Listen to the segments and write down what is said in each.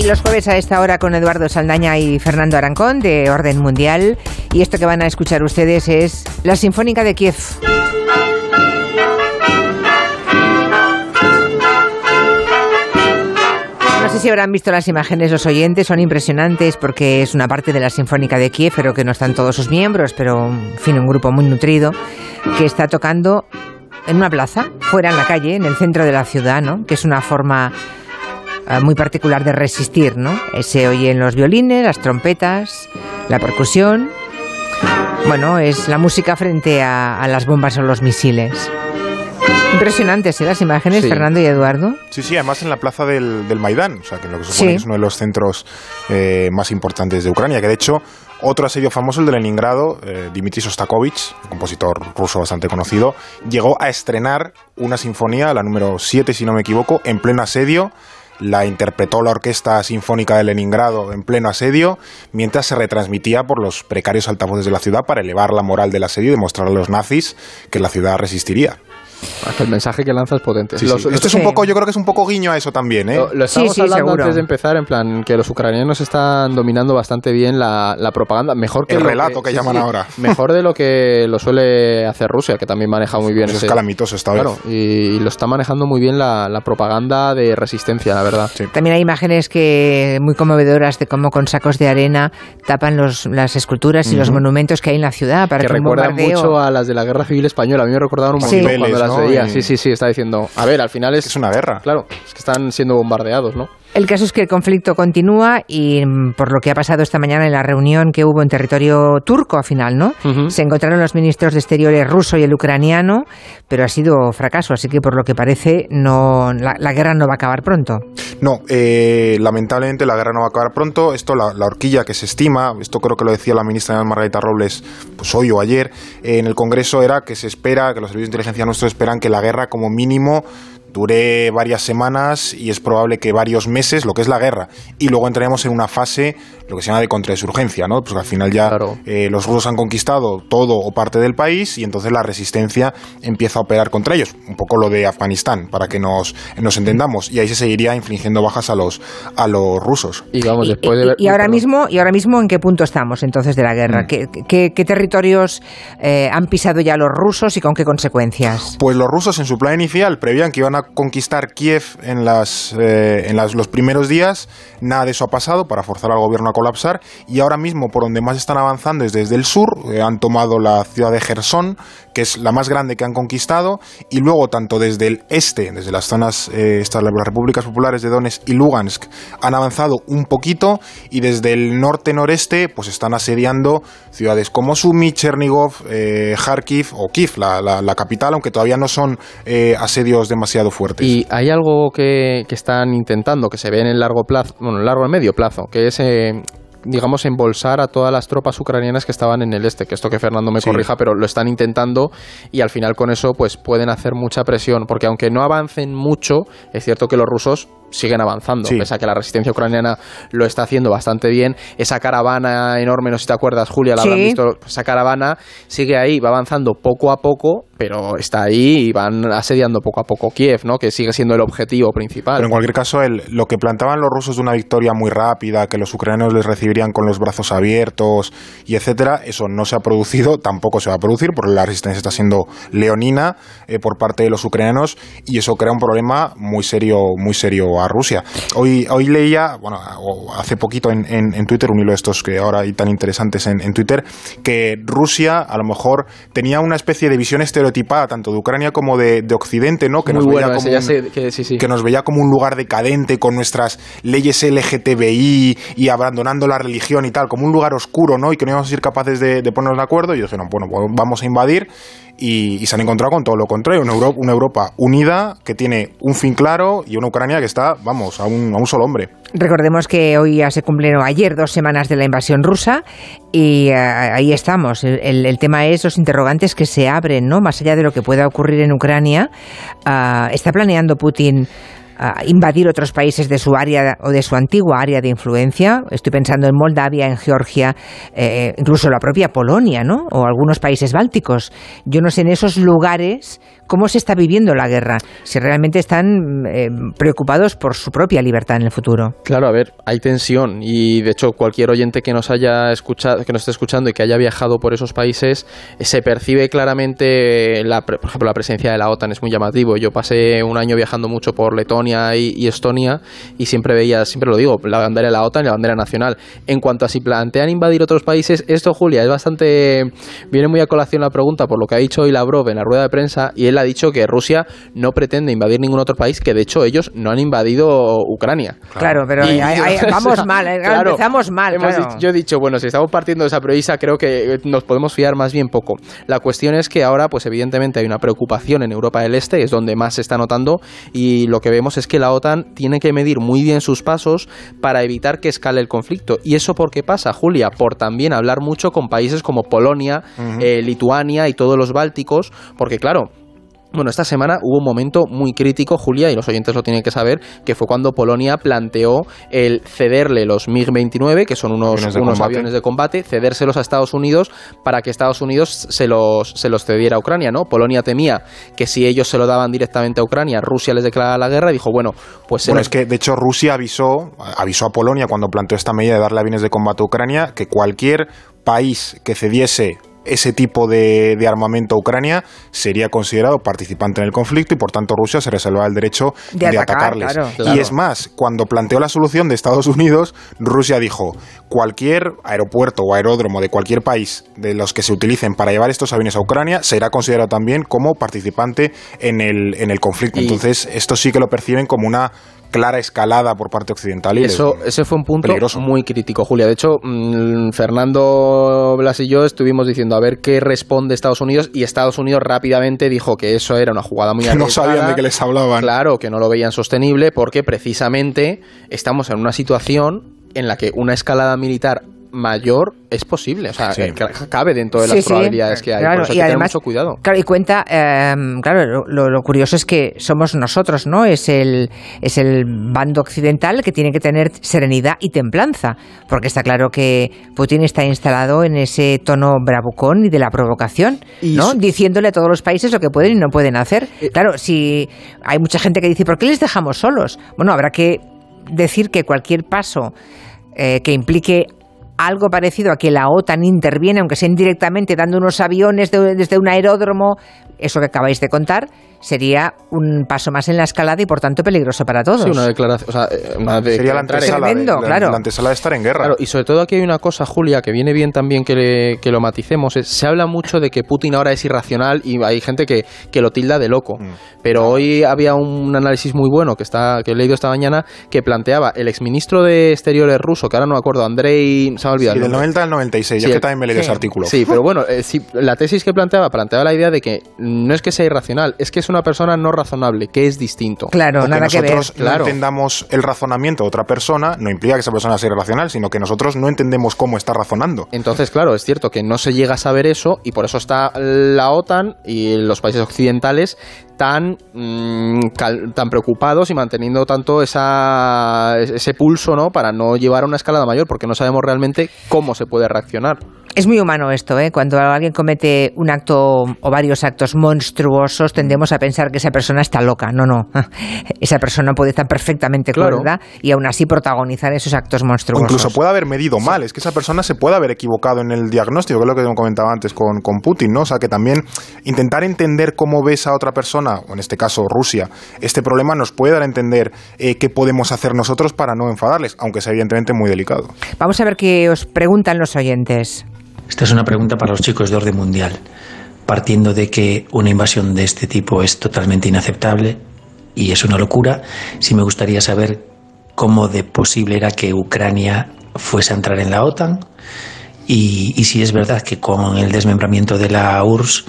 Y los jueves a esta hora con Eduardo Saldaña y Fernando Arancón de Orden Mundial. Y esto que van a escuchar ustedes es la Sinfónica de Kiev. No sé si habrán visto las imágenes los oyentes, son impresionantes porque es una parte de la Sinfónica de Kiev, pero que no están todos sus miembros, pero en fin, un grupo muy nutrido que está tocando en una plaza, fuera en la calle, en el centro de la ciudad, ¿no? Que es una forma muy particular de resistir, ¿no? Se oyen los violines, las trompetas, la percusión. Bueno, es la música frente a, a las bombas o los misiles. Impresionantes ¿eh? las imágenes, Sí. Fernando y Eduardo. Sí, sí, además en la plaza del, del Maidán, o sea, que lo que Sí. supone que es uno de los centros eh, más importantes de Ucrania, que de hecho otro asedio famoso, el de Leningrado, eh, Dmitry Sostakovich, un compositor ruso bastante conocido, llegó a estrenar una sinfonía, la número 7 si no me equivoco, en pleno asedio. La interpretó la Orquesta Sinfónica de Leningrado en pleno asedio, mientras se retransmitía por los precarios altavoces de la ciudad para elevar la moral del asedio y demostrar a los nazis que la ciudad resistiría. El mensaje que lanza es potente. Sí, Los- sí. los- Esto es un poco, yo creo que es un poco guiño a eso también, ¿eh? Lo, lo estábamos sí, hablando seguro. antes de empezar, en plan, que los ucranianos están dominando bastante bien la, la propaganda. Mejor que El relato que llaman ahora. Mejor de lo que lo suele hacer Rusia, que también maneja muy bien Pues es calamitoso esta vez. Claro, y, y lo está manejando muy bien la, la propaganda de resistencia, la verdad. Sí. También hay imágenes que muy conmovedoras de cómo con sacos de arena tapan los, las esculturas y los monumentos que hay en la ciudad para que que, recuerdan mucho a las de la Guerra Civil Española. A mí me recordaban un Sí. montón cuando las ¿no? veía. Y- Sí, sí, sí, está diciendo. A ver, al final es. Es una guerra. Claro, es que están siendo bombardeados, ¿no? El caso es que el conflicto continúa y mm, por lo que ha pasado esta mañana en la reunión que hubo en territorio turco al final, ¿no? Se encontraron los ministros de Exteriores ruso y el ucraniano, pero ha sido fracaso, así que por lo que parece no la, la guerra no va a acabar pronto. No, eh, lamentablemente la guerra no va a acabar pronto. Esto, la, la horquilla que se estima, esto creo que lo decía la ministra Margarita Robles pues hoy o ayer, eh, en el Congreso era que se espera, que los servicios de inteligencia nuestros esperan que la guerra como mínimo dure varias semanas y es probable que varios meses, lo que es la guerra. Y luego entraremos en una fase, lo que se llama de contrainsurgencia, ¿no? Pues que al final ya Claro. eh, los rusos han conquistado todo o parte del país y entonces la resistencia empieza a operar contra ellos. Un poco lo de Afganistán, para que nos, nos entendamos. Y ahí se seguiría infligiendo bajas a los, a los rusos. Y vamos, después y, de ver. y ahora mismo y ahora mismo en qué punto estamos entonces de la guerra? Mm. ¿Qué, qué- qué territorios eh, han pisado ya los rusos y con qué consecuencias? Pues los rusos en su plan inicial prevían que iban a conquistar Kiev en, las, eh, en las- los primeros días. Nada de eso ha pasado para forzar al gobierno a colapsar. Y ahora mismo por donde más están avanzando es desde el sur. Eh, han tomado la ciudad de Gerson, que es la más grande que han conquistado. Y luego tanto desde el este, desde las zonas, eh, estas, las repúblicas populares de Donetsk y Lugansk, han avanzado un poquito. Y desde el norte-noreste pues están asediando ciudades como Sumy, Chernigov, eh, Kharkiv o Kiev, la, la- capital, aunque todavía no son eh, asedios demasiado fuertes. Y hay algo que, que están intentando, que se ve en el largo plazo, bueno, en el largo y medio plazo, que es, digamos, embolsar a todas las tropas ucranianas que estaban en el este. Que esto que Fernando me Sí. corrija, pero lo están intentando y al final con eso pues pueden hacer mucha presión, porque aunque no avancen mucho, es cierto que los rusos siguen avanzando, Sí. pese a que la resistencia ucraniana lo está haciendo bastante bien. Esa caravana enorme, no sé si te acuerdas, Julia, la Sí. habrán visto, esa caravana sigue ahí, va avanzando poco a poco, pero está ahí y van asediando poco a poco Kiev, ¿no? Que sigue siendo el objetivo principal. Pero en cualquier caso, el- lo que plantaban los rusos de una victoria muy rápida, que los ucranianos les recibirían con los brazos abiertos y etcétera, eso no se ha producido, tampoco se va a producir, porque la resistencia está siendo leonina eh, por parte de los ucranianos y eso crea un problema muy serio, muy serio a Rusia. Hoy, hoy leía, bueno, hace poquito en, en- en Twitter, un hilo de estos que ahora hay tan interesantes en, en Twitter, que Rusia a lo mejor tenía una especie de visión estereotipada tanto de Ucrania como de, de Occidente, ¿no? Que nos veía como un- sé que sí, sí. que nos veía como un lugar decadente con nuestras leyes LGTBI y abandonando la religión y tal, como un lugar oscuro, ¿no? Y que no íbamos a ser capaces de, de ponernos de acuerdo. Y dijeron, bueno, pues vamos a invadir. Y, se han encontrado con todo lo contrario, una Europa, una Europa unida que tiene un fin claro y una Ucrania que está, vamos, a un, a un solo hombre. Recordemos que hoy ya se cumplieron ayer dos semanas de la invasión rusa y eh, ahí estamos. El, el- el tema es los interrogantes que se abren, ¿no? Más allá de lo que pueda ocurrir en Ucrania, ah, ¿está planeando Putin invadir otros países de su área o de su antigua área de influencia? Estoy pensando en Moldavia, en Georgia, eh, incluso la propia Polonia, ¿no? O algunos países bálticos. Yo no sé en esos lugares cómo se está viviendo la guerra, si realmente están eh, preocupados por su propia libertad en el futuro. Claro, a ver, hay tensión y de hecho cualquier oyente que nos haya escuchado, que nos esté escuchando y que haya viajado por esos países, eh, se percibe claramente, la, por ejemplo, la presencia de la OTAN es muy llamativo. Yo pasé un año viajando mucho por Letonia y, Estonia y siempre veía, siempre lo digo, la bandera de la OTAN y la bandera nacional. En cuanto a si plantean invadir otros países, esto, Julia, es bastante, viene muy a colación la pregunta por lo que ha dicho hoy Lavrov en la rueda de prensa y él ha dicho que Rusia no pretende invadir ningún otro país, que de hecho ellos no han invadido Ucrania. Claro, pero vamos mal, ¿eh? empezamos mal. yo he dicho, bueno, si estamos partiendo de esa premisa, creo que nos podemos fiar más bien poco. La cuestión es que ahora, pues evidentemente hay una preocupación en Europa del Este, es donde más se está notando, y lo que vemos es que la OTAN tiene que medir muy bien sus pasos para evitar que escale el conflicto. ¿Y eso por qué pasa, Julia? Por también hablar mucho con países como Polonia, eh, Lituania y todos los bálticos, porque claro, bueno, esta semana hubo un momento muy crítico, Julia, y los oyentes lo tienen que saber, que fue cuando Polonia planteó el cederle los MiG-29, que son unos, aviones, de, combate, cedérselos a Estados Unidos para que Estados Unidos se los, se los cediera a Ucrania, ¿no? Polonia temía que si ellos se lo daban directamente a Ucrania, Rusia les declarara la guerra y dijo, bueno, pues... Bueno, es que de hecho Rusia avisó, avisó a Polonia cuando planteó esta medida de darle aviones de combate a Ucrania que cualquier país que cediese ese tipo de, armamento a Ucrania sería considerado participante en el conflicto y por tanto Rusia se reservaba el derecho de, atacarles. Y es más, cuando planteó la solución de Estados Unidos, Rusia dijo, cualquier aeropuerto o aeródromo de cualquier país de los que se utilicen para llevar estos aviones a Ucrania será considerado también como participante en el, en el conflicto. Entonces, esto sí que lo perciben como una clara escalada por parte occidental. Y Eso, ese fue un punto muy crítico, Julia. De hecho, mm, Fernando Blas y yo estuvimos diciendo a ver qué responde Estados Unidos y Estados Unidos rápidamente dijo que eso era una jugada muy arriesgada. no sabían de qué les hablaban. Claro, que no lo veían sostenible porque precisamente estamos en una situación en la que una escalada militar mayor es posible, o sea, cabe dentro de las probabilidades que hay, por eso hay que tener mucho cuidado. Claro, y cuenta, em, claro, lo, curioso es que somos nosotros, ¿no? Es el, es el bando occidental que tiene que tener serenidad y templanza, porque está claro que Putin está instalado en ese tono bravucón y de la provocación, ¿no? Diciéndole a todos los países lo que pueden y no pueden hacer. Eh, claro, si hay mucha gente que dice, ¿por qué les dejamos solos? Bueno, habrá que decir que cualquier paso eh, que implique algo parecido a que la OTAN interviene, aunque sea indirectamente, dando unos aviones desde un aeródromo, eso que acabáis de contar, sería un paso más en la escalada y por tanto peligroso para todos. Sí, una declaración. O sea, una sería la antesala, de, claro. la antesala de estar en guerra. Claro, y sobre todo aquí hay una cosa, Julia, que viene bien también que, que lo maticemos. se habla mucho de que Putin ahora es irracional y hay gente que, que lo tilda de loco. Mm. Pero hoy había un análisis muy bueno que, está, que he leído esta mañana que planteaba el exministro de Exteriores ruso, que ahora no me acuerdo, Andrei. Se me ha olvidado. Sí, del 90 al 96. Yo que también me leí ese artículo. Sí, pero bueno, eh, la tesis que planteaba, planteaba la idea de que no es que sea irracional, es que es una persona no razonable, que es distinto. Claro, nada que, nosotros no entendamos el razonamiento de otra persona no implica que esa persona sea irracional, sino que nosotros no entendemos cómo está razonando. Entonces, claro, es cierto que no se llega a saber eso y por eso está la OTAN y los países occidentales tan, mm, tan preocupados y manteniendo tanto esa, ese pulso ¿no? para no llevar a una escalada mayor, porque no sabemos realmente cómo se puede reaccionar. Es muy humano esto, ¿eh? Cuando alguien comete un acto o varios actos monstruosos, tendemos a pensar que esa persona está loca. No, no. Esa persona puede estar perfectamente claro. y aún así protagonizar esos actos monstruosos. incluso puede haber medido mal. Es que esa persona se puede haber equivocado en el diagnóstico, que es lo que comentaba antes con, con Putin, ¿no? O sea, que también intentar entender cómo ves a otra persona, o en este caso Rusia, este problema nos puede dar a entender eh, qué podemos hacer nosotros para no enfadarles, aunque sea evidentemente muy delicado. Vamos a ver qué os preguntan los oyentes. Esta es una pregunta para los chicos de orden mundial. Partiendo de que una invasión de este tipo es totalmente inaceptable y es una locura, sí me gustaría saber cómo de posible era que Ucrania fuese a entrar en la OTAN y, si es verdad que con el desmembramiento de la URSS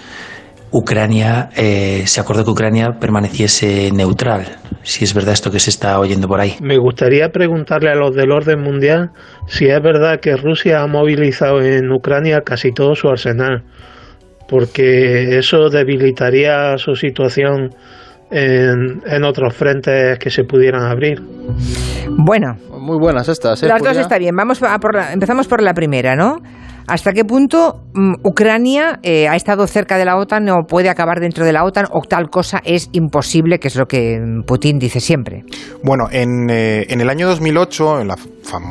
Ucrania, eh, se acordó que Ucrania permaneciese neutral, si es verdad esto que se está oyendo por ahí. Me gustaría preguntarle a los del orden mundial si es verdad que Rusia ha movilizado en Ucrania casi todo su arsenal, porque eso debilitaría su situación en, en otros frentes que se pudieran abrir. Bueno. Muy buenas estas. ¿eh, Las dos está bien. Vamos a por empezamos por la primera, ¿no? ¿Hasta qué punto mm, Ucrania eh, ha estado cerca de la OTAN o puede acabar dentro de la OTAN o tal cosa es imposible, que es lo que Putin dice siempre? Bueno, en, eh, en el año 2008, en la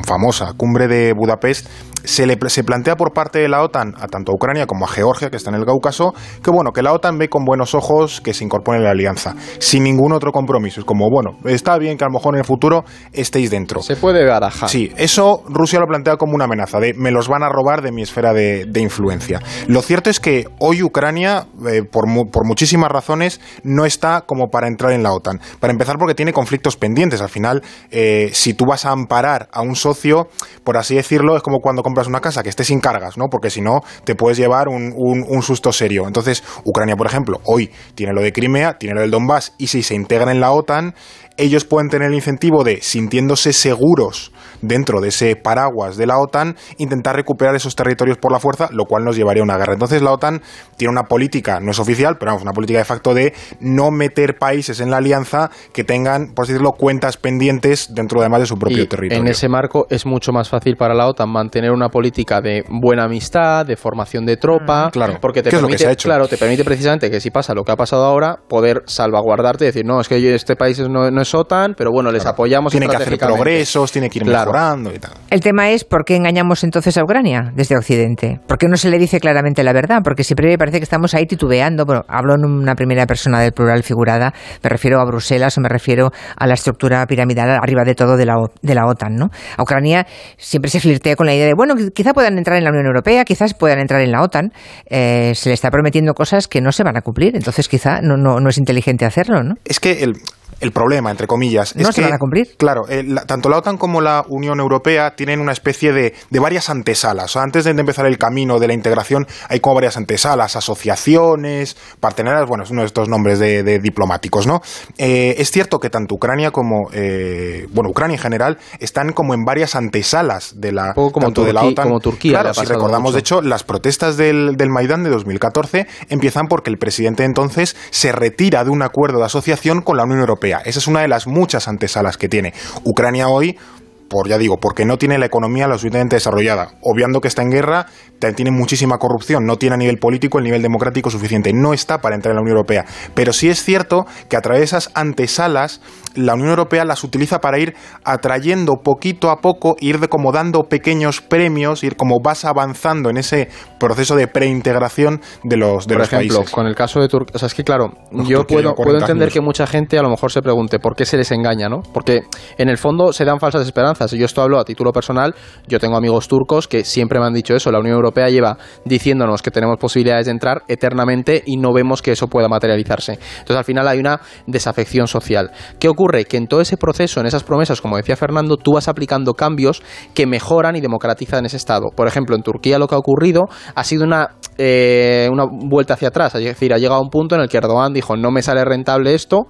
famosa cumbre de Budapest, se, le, se plantea por parte de la OTAN a tanto a Ucrania como a Georgia, que está en el Cáucaso, que bueno, que la OTAN ve con buenos ojos que se incorpore en la alianza, sin ningún otro compromiso. Es como, bueno, está bien que a lo mejor en el futuro estéis dentro. Se puede barajar. Sí, eso Rusia lo plantea como una amenaza, de me los van a robar de mi esfera de, influencia. Lo cierto es que hoy Ucrania, eh, por, por muchísimas razones, no está como para entrar en la OTAN. Para empezar porque tiene conflictos pendientes. Al final, eh, si tú vas a amparar a un socio, por así decirlo, es como cuando compras una casa que esté sin cargas, ¿no? Porque si no, te puedes llevar un, un, susto serio. Entonces, Ucrania, por ejemplo, hoy tiene lo de Crimea, tiene lo del Donbass, y si se integra en la OTAN, ellos pueden tener el incentivo de, sintiéndose seguros dentro de ese paraguas de la OTAN, intentar recuperar esos territorios por la fuerza, lo cual nos llevaría a una guerra. Entonces la OTAN tiene una política, no es oficial, pero vamos, una política de facto de no meter países en la alianza que tengan, por así decirlo, cuentas pendientes dentro además de su propio territorio. En ese marco es mucho más fácil para la OTAN mantener una política de buena amistad, de formación de tropa, mm, claro, porque te permite, claro, te permite precisamente que si pasa lo que ha pasado ahora, poder salvaguardarte y decir, no, es que este país no, es OTAN, pero bueno, les apoyamos Tiene que hacer progresos, tiene que ir mejorando y tal. El tema es por qué engañamos entonces a Ucrania desde Occidente. ¿Por qué no se le dice claramente la verdad? Porque siempre parece que estamos ahí titubeando. Bueno, hablo en una primera persona del plural figurada, me refiero a Bruselas o me refiero a la estructura piramidal arriba de todo de la, de la OTAN, ¿no? A Ucrania siempre se flirtea con la idea de, bueno, quizá puedan entrar en la Unión Europea, quizás puedan entrar en la OTAN. Eh, se le está prometiendo cosas que no se van a cumplir, entonces quizá no, no, no es inteligente hacerlo, ¿no? Es que el, el problema, entre comillas. No es se que, van a cumplir. Claro, eh, tanto la OTAN como la Unión Europea tienen una especie de, de varias antesalas. antes de empezar el camino de la integración, hay como varias antesalas, asociaciones, partenarias, bueno, es uno de estos nombres de, diplomáticos, ¿no? Eh, es cierto que tanto Ucrania como, eh, bueno, Ucrania en general, están como en varias antesalas de la, como de la OTAN. Como Turquía. Claro, si recordamos, de hecho, las protestas del, del Maidán de 2014 empiezan porque el presidente entonces se retira de un acuerdo de asociación con la Unión Europea. Esa es una de las muchas antesalas que tiene. Ucrania hoy por ya digo, porque no tiene la economía lo suficientemente desarrollada. Obviando que está en guerra, tiene muchísima corrupción, no tiene a nivel político el nivel democrático suficiente, no está para entrar en la Unión Europea. Pero sí es cierto que a través de esas antesalas, la Unión Europea las utiliza para ir atrayendo poquito a poco, ir de como dando pequeños premios, ir como vas avanzando en ese proceso de preintegración de los, de Por los ejemplo, con el caso de Turquía, o sea, es que claro, yo puedo, puedo entender que mucha gente a lo mejor se pregunte por qué se les engaña, ¿no? Porque en el fondo se dan falsas esperanzas Yo esto hablo a título personal. Yo tengo amigos turcos que siempre me han dicho eso. La Unión Europea lleva diciéndonos que tenemos posibilidades de entrar eternamente y no vemos que eso pueda materializarse. Entonces al final hay una desafección social. ¿Qué ocurre? Que en todo ese proceso, en esas promesas, como decía Fernando, tú vas aplicando cambios que mejoran y democratizan ese Estado. Por ejemplo, en Turquía lo que ha ocurrido ha sido una, eh, una vuelta hacia atrás. Es decir, ha llegado un punto en el que Erdogan dijo no me sale rentable esto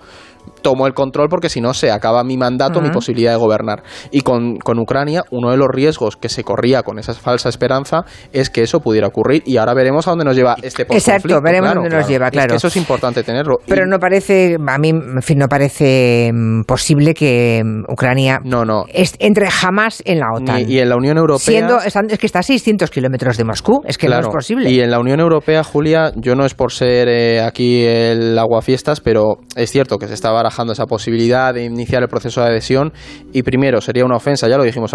tomo el control porque si no se acaba mi mandato, mi posibilidad de gobernar. Y con, con, Ucrania, uno de los riesgos que se corría con esa falsa esperanza es que eso pudiera ocurrir y ahora veremos a dónde nos lleva este Exacto, veremos a dónde nos lleva, claro. eso es importante tenerlo. Pero no parece, a mí, en fin, no parece mm, posible que mm, Ucrania no, no. entre jamás en la OTAN. y en la Unión Europea... Siendo, es que está a 600 kilómetros de Moscú, es que no es posible. Y en la Unión Europea, Julia, yo no es por ser eh, aquí el aguafiestas, pero es cierto que se está barajando esa posibilidad de iniciar el proceso de adhesión y primero sería una ofensa, ya lo dijimos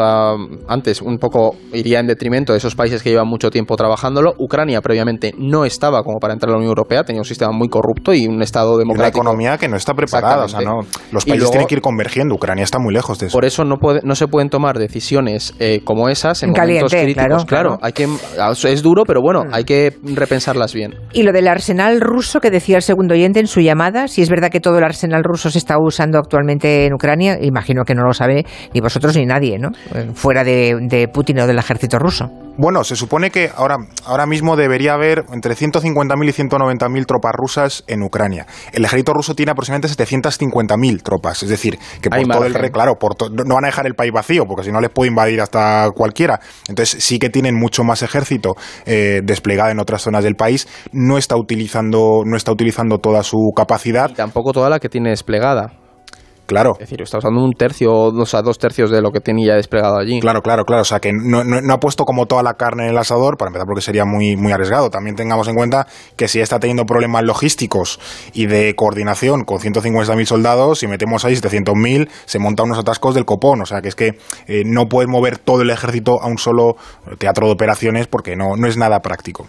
antes, un poco iría en detrimento de esos países que llevan mucho tiempo trabajándolo. Ucrania previamente no estaba como para entrar a la Unión Europea, tenía un sistema muy corrupto y un Estado democrático. Una economía que no está preparada, o sea, no, los países tienen que ir convergiendo, Ucrania está muy lejos de eso. Por eso no, puede, no se pueden tomar decisiones eh, como esas en, momentos críticos. Claro, hay que, es duro, pero bueno, mm. hay que repensarlas bien. Y lo del arsenal ruso que decía el segundo oyente en su llamada, si es verdad que todo el arsenal ruso se está usando actualmente en Ucrania, imagino que no lo sabe ni vosotros ni nadie, ¿no? Fuera de, de Putin o del ejército ruso. Bueno, se supone que ahora, ahora mismo debería haber entre 150.000 y 190.000 tropas rusas en Ucrania. El ejército ruso tiene aproximadamente 750.000 tropas, es decir, que por todo el claro, no van a dejar el país vacío, porque si no les puede invadir hasta cualquiera. Entonces sí que tienen mucho más ejército eh, desplegado en otras zonas del país. No está utilizando, no está utilizando toda su capacidad. Y tampoco toda la que tiene desplegada. Claro. Es decir, está usando un tercio, o sea, dos tercios de lo que tenía desplegado allí. Claro, claro, claro. O sea, que no, no, ha puesto como toda la carne en el asador, para empezar, porque sería muy, muy arriesgado. También tengamos en cuenta que si está teniendo problemas logísticos y de coordinación con 150.000 soldados, si metemos ahí 700.000, se monta unos atascos del copón. O sea, que es que eh, no puede mover todo el ejército a un solo teatro de operaciones porque no, no es nada práctico.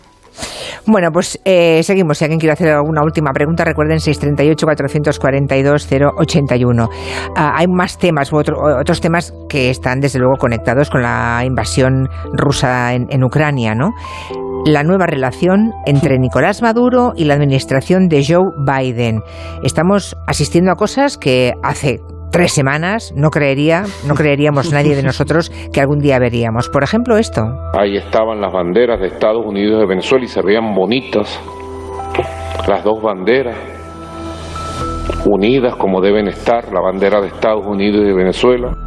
Bueno, pues eh, seguimos. Si alguien quiere hacer alguna última pregunta, recuerden 638-442-081. Ah, hay más temas, otros temas que están desde luego conectados con la invasión rusa en, en Ucrania, ¿no? la nueva relación entre Nicolás Maduro y la administración de Joe Biden. Estamos asistiendo a cosas que hace tres semanas no creería, no creeríamos nadie de nosotros que algún día veríamos. Por ejemplo, esto. Ahí estaban las banderas de Estados Unidos y de Venezuela y se veían bonitas las dos banderas unidas como deben estar, la bandera de Estados Unidos y de Venezuela.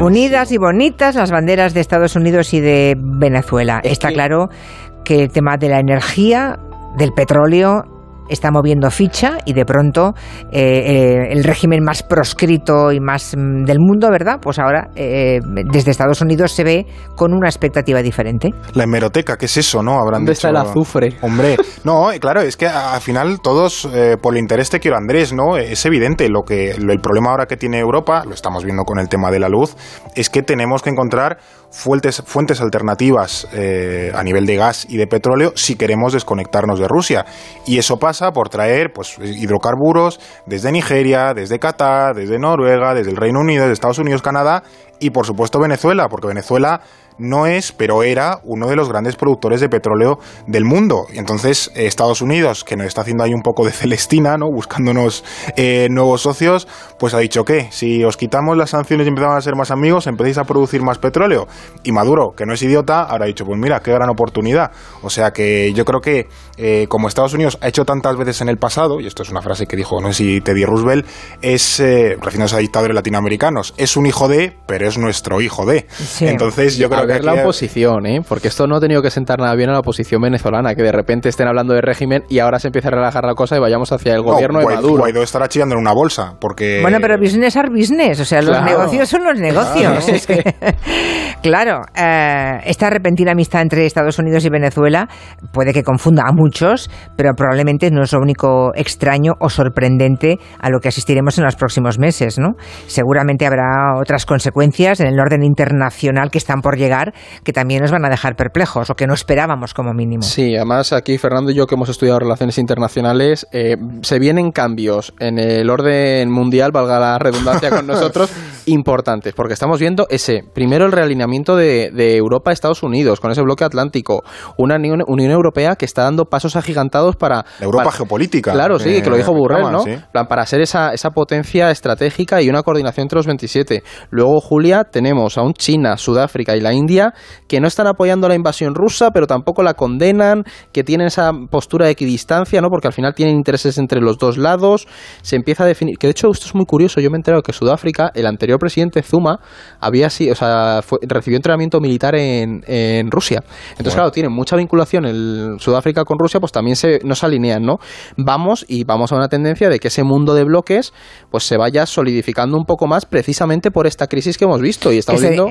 Unidas y bonitas las banderas de Estados Unidos y de Venezuela. Está claro que el tema de la energía, del petróleo, está moviendo ficha y de pronto eh, eh, el régimen más proscrito y más mm, del mundo, ¿verdad? Pues ahora eh, desde Estados Unidos se ve con una expectativa diferente. La hemeroteca, ¿qué es eso, no? Habrán ¿Dónde está el azufre? Hombre, no, claro, es que al final todos, por el interés te quiero Andrés, ¿no? Es evidente lo que el problema ahora que tiene Europa, lo estamos viendo con el tema de la luz, es que tenemos que encontrar fuentes, fuentes alternativas a nivel de gas y de petróleo si queremos desconectarnos de Rusia. Y eso pasa por traer pues, hidrocarburos desde Nigeria, desde Qatar, desde Noruega, desde el Reino Unido, desde Estados Unidos, Canadá y por supuesto Venezuela, porque Venezuela no es, pero era uno de los grandes productores de petróleo del mundo. Y entonces eh, Estados Unidos, que nos está haciendo ahí un poco de Celestina, ¿no? buscándonos eh, nuevos socios, pues ha dicho que si os quitamos las sanciones y empezamos a ser más amigos, empecéis a producir más petróleo. Y Maduro, que no es idiota, habrá dicho, pues mira, qué gran oportunidad. O sea que yo creo que eh, como Estados Unidos ha hecho tantas veces en el pasado, y esto es una frase que dijo, no sé si Teddy Roosevelt, es, refiriéndose a dictadores latinoamericanos, es un hijo de, pero es nuestro hijo de. Entonces yo creo ver la oposición, ¿eh? Porque esto no ha tenido que sentar nada bien a la oposición venezolana, que de repente estén hablando de régimen y ahora se empieza a relajar la cosa y vayamos hacia el gobierno de Maduro. Guaidó estará chillando en una bolsa, porque... Bueno, pero business are business, o sea, los negocios son los negocios. Claro, eh, esta repentina amistad entre Estados Unidos y Venezuela puede que confunda a muchos, pero probablemente no es lo único extraño o sorprendente a lo que asistiremos en los próximos meses, ¿no? Seguramente habrá otras consecuencias en el orden internacional que están por llegar que también nos van a dejar perplejos o que no esperábamos como mínimo. Sí, además aquí Fernando y yo que hemos estudiado relaciones internacionales, eh, se vienen cambios en el orden mundial, valga la redundancia con nosotros, importantes, porque estamos viendo ese, primero el realineamiento de, Europa a Estados Unidos, con ese bloque atlántico, una Unión, Europea que está dando pasos agigantados para... Europa geopolítica. Claro, sí, que lo dijo Burrell, ¿no? Para ser esa, esa potencia estratégica y una coordinación entre los 27. Luego, Julia, tenemos a un China, Sudáfrica y la India India, que no están apoyando la invasión rusa, pero tampoco la condenan, que tienen esa postura de equidistancia, ¿no? Porque al final tienen intereses entre los dos lados. Se empieza a definir, que de hecho esto es muy curioso, yo me he enterado que Sudáfrica, el anterior presidente Zuma, había sido, o sea, recibió entrenamiento militar en, Rusia. Entonces, claro, tienen mucha vinculación el Sudáfrica con Rusia, pues también se, nos alinean, ¿no? Vamos y vamos a una tendencia de que ese mundo de bloques pues se vaya solidificando un poco más precisamente por esta crisis que hemos visto y estamos viendo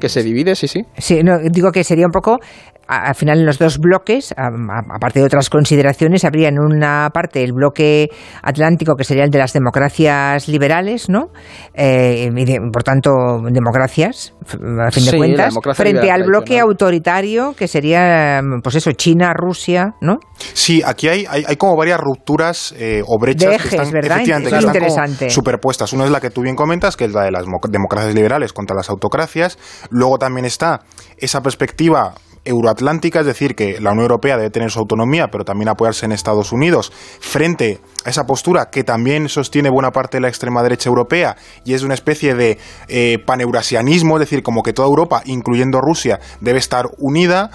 que se divide, sí, sí. No, digo que sería un poco al final en los dos bloques, aparte de otras consideraciones, habría en una parte el bloque atlántico, que sería el de las democracias liberales, ¿no? Eh, por tanto, democracias, a fin de cuentas, frente al bloque autoritario, que sería, pues eso, China, Rusia, ¿no? Sí, aquí hay, hay, como varias rupturas eh, o brechas que están, efectivamente, superpuestas. Una es la que tú bien comentas, que es la de las democracias liberales contra las autocracias. Luego también está esa perspectiva euroatlántica, es decir, que la Unión Europea debe tener su autonomía, pero también apoyarse en Estados Unidos, frente a esa postura que también sostiene buena parte de la extrema derecha europea y es una especie de eh, paneurasianismo, es decir, como que toda Europa, incluyendo Rusia, debe estar unida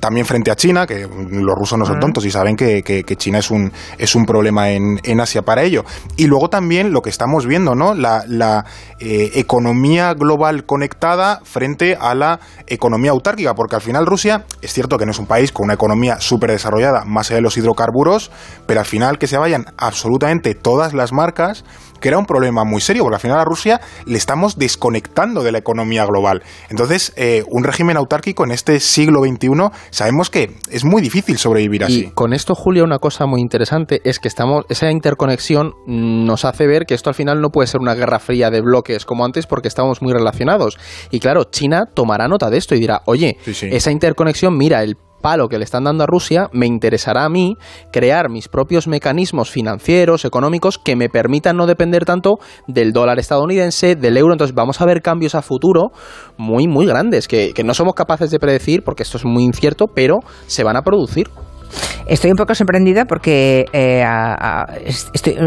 también frente a China, que los rusos no son tontos y saben que, China es un, es un problema en, Asia para ello. Y luego también lo que estamos viendo, ¿no? La, eh, economía global conectada frente a la economía autárquica, porque al final Rusia es cierto que no es un país con una economía súper desarrollada, más allá de los hidrocarburos, pero al final que se vayan absolutamente todas las marcas crea un problema muy serio, porque al final a Rusia le estamos desconectando de la economía global. Entonces, eh, un régimen autárquico en este siglo XXI, sabemos que es muy difícil sobrevivir así. Y con esto, Julio, una cosa muy interesante es que estamos, esa interconexión nos hace ver que esto al final no puede ser una guerra fría de bloques como antes porque estamos muy relacionados. Y claro, China tomará nota de esto y dirá, oye, Sí, sí. esa interconexión, mira, el palo que le están dando a Rusia, me interesará a mí crear mis propios mecanismos financieros, económicos, que me permitan no depender tanto del dólar estadounidense, del euro. Entonces vamos a ver cambios a futuro muy, muy grandes, que, que no somos capaces de predecir, porque esto es muy incierto, pero se van a producir. Estoy un poco sorprendida porque eh, a-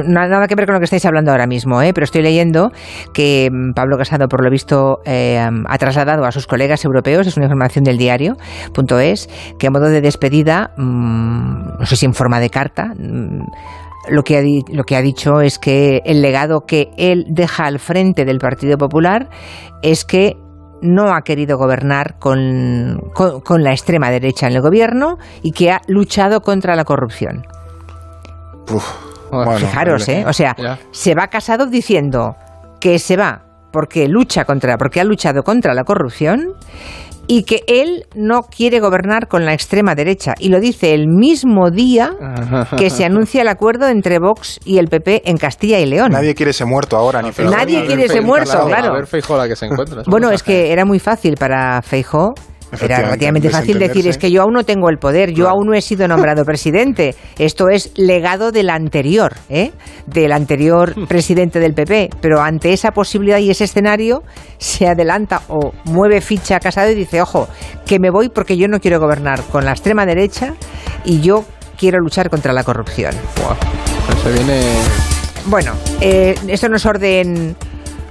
nada que ver con lo que estáis hablando ahora mismo, eh, pero estoy leyendo que mm, Pablo Casado, por lo visto, eh, ha trasladado a sus colegas europeos, es una información del diario.es, que a modo de despedida, mm, no sé si en forma de carta, mm, lo que, ha lo que ha dicho es que el legado que él deja al frente del Partido Popular es que no ha querido gobernar con, con- con la extrema derecha en el gobierno y que ha luchado contra la corrupción. Uf, bueno, Fijaros, vale. ¿eh? O sea, Ya. se va casado diciendo que se va porque lucha contra, porque ha luchado contra la corrupción y que él no quiere gobernar con la extrema derecha. Y lo dice el mismo día que se anuncia el acuerdo entre Vox y el PP en Castilla y León. Nadie quiere ese muerto ahora, ni Nadie a quiere ese muerto, a claro. ver Feijóo la que se encuentra. Bueno, es que era muy fácil para Feijó. Era relativamente fácil decir, es que yo aún no tengo el poder, yo Claro. aún no he sido nombrado presidente. Esto es legado del anterior, ¿eh? del anterior presidente del PP. Pero ante esa posibilidad y ese escenario, se adelanta o mueve ficha a Casado y dice, ojo, que me voy porque yo no quiero gobernar con la extrema derecha y yo quiero luchar contra la corrupción. Pues se viene... Bueno, eh, esto no es orden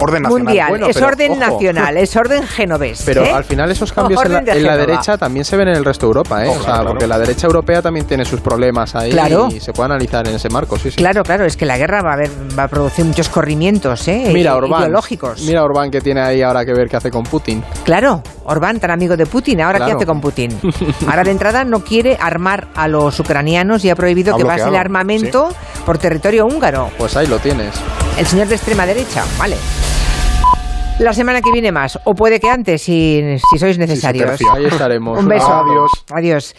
Orden nacional. mundial, Bueno, es pero, orden ojo. nacional, es orden genovés. Pero ¿eh? al final esos cambios en la, Orden de en la Génova. derecha también se ven en el resto de Europa, ¿eh? Oh, o sea, claro, porque la derecha europea también tiene sus problemas ahí Claro. y se puede analizar en ese marco, sí, sí. Claro, claro, es que la guerra va a, haber, va a producir muchos corrimientos ¿eh? Mira Orbán, ideológicos. mira Orbán que tiene ahí ahora que ver qué hace con Putin. Claro, Orbán, tan amigo de Putin, ¿ahora qué Claro. hace con Putin? Ahora de entrada no quiere armar a los ucranianos y ha prohibido Ha que pase el armamento por territorio húngaro. Pues ahí lo tienes. El señor de extrema derecha, vale. La semana que viene más, o puede que antes, si, si sois necesarios. Ahí estaremos. Un beso. Adiós. Adiós.